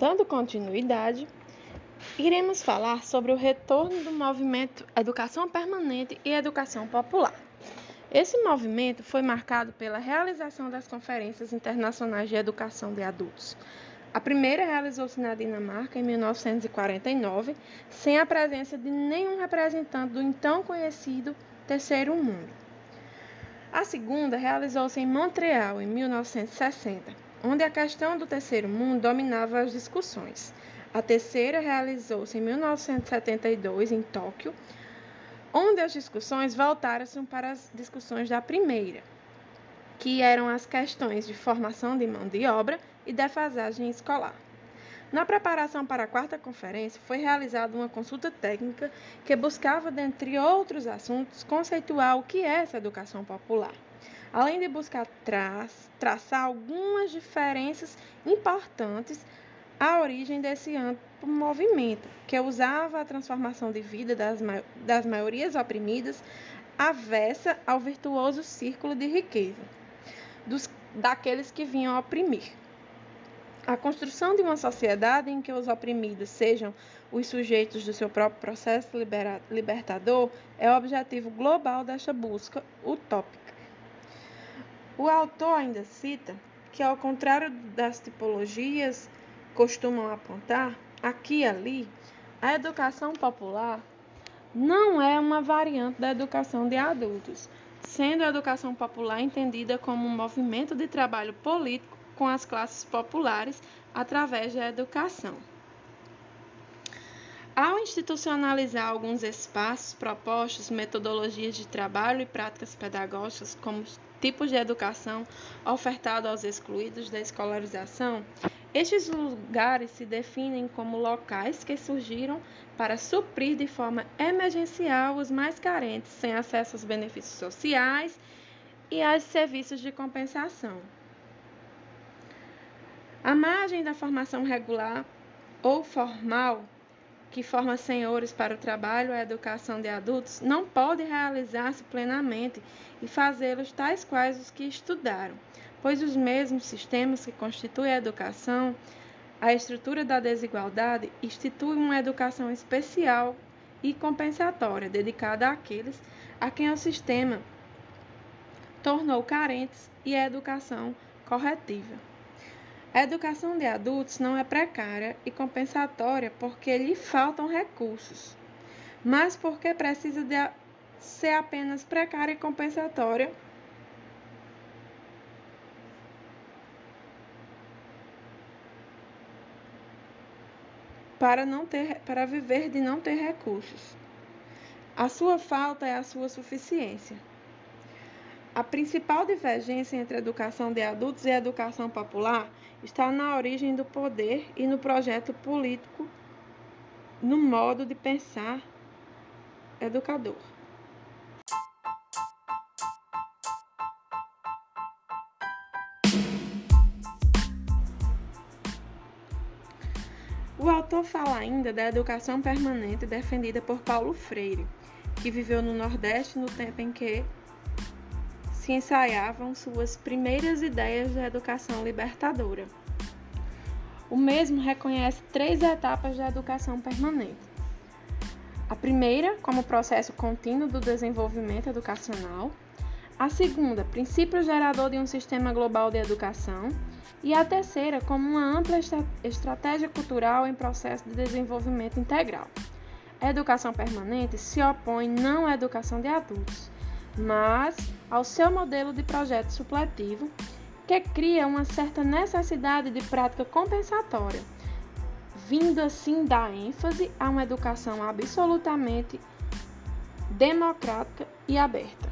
Dando continuidade, iremos falar sobre o retorno do movimento Educação Permanente e Educação Popular. Esse movimento foi marcado pela realização das conferências internacionais de educação de adultos. A primeira realizou-se na Dinamarca em 1949, sem a presença de nenhum representante do então conhecido Terceiro Mundo. A segunda realizou-se em Montreal em 1960 onde a questão do terceiro mundo dominava as discussões. A terceira realizou-se em 1972 em Tóquio, onde as discussões voltaram-se para as discussões da primeira, que eram as questões de formação de mão de obra e defasagem escolar. Na preparação para a quarta conferência, foi realizada uma consulta técnica que buscava, dentre outros assuntos, conceituar o que é essa educação popular além de buscar tra traçar algumas diferenças importantes à origem desse amplo movimento, que usava a transformação de vida das, ma das maiorias oprimidas avessa ao virtuoso círculo de riqueza dos, daqueles que vinham oprimir. A construção de uma sociedade em que os oprimidos sejam os sujeitos do seu próprio processo libertador é o objetivo global desta busca utópica. O autor ainda cita que, ao contrário das tipologias costumam apontar, aqui e ali, a educação popular não é uma variante da educação de adultos, sendo a educação popular entendida como um movimento de trabalho político com as classes populares através da educação. Ao institucionalizar alguns espaços propostos, metodologias de trabalho e práticas pedagógicas como tipos de educação ofertado aos excluídos da escolarização, estes lugares se definem como locais que surgiram para suprir de forma emergencial os mais carentes, sem acesso aos benefícios sociais e aos serviços de compensação. A margem da formação regular ou formal que forma senhores para o trabalho e a educação de adultos, não pode realizar-se plenamente e fazê-los tais quais os que estudaram, pois os mesmos sistemas que constituem a educação, a estrutura da desigualdade, instituem uma educação especial e compensatória dedicada àqueles a quem o sistema tornou carentes e a educação corretiva. A educação de adultos não é precária e compensatória porque lhe faltam recursos, mas porque precisa de ser apenas precária e compensatória para não ter para viver de não ter recursos. A sua falta é a sua suficiência. A principal divergência entre a educação de adultos e a educação popular está na origem do poder e no projeto político, no modo de pensar educador. O autor fala ainda da educação permanente defendida por Paulo Freire, que viveu no Nordeste no tempo em que se ensaiavam suas primeiras ideias de educação libertadora. O mesmo reconhece três etapas da educação permanente. A primeira, como processo contínuo do desenvolvimento educacional. A segunda, princípio gerador de um sistema global de educação. E a terceira, como uma ampla estratégia cultural em processo de desenvolvimento integral. A educação permanente se opõe não à educação de adultos, mas ao seu modelo de projeto supletivo, que cria uma certa necessidade de prática compensatória, vindo assim dar ênfase a uma educação absolutamente democrática e aberta.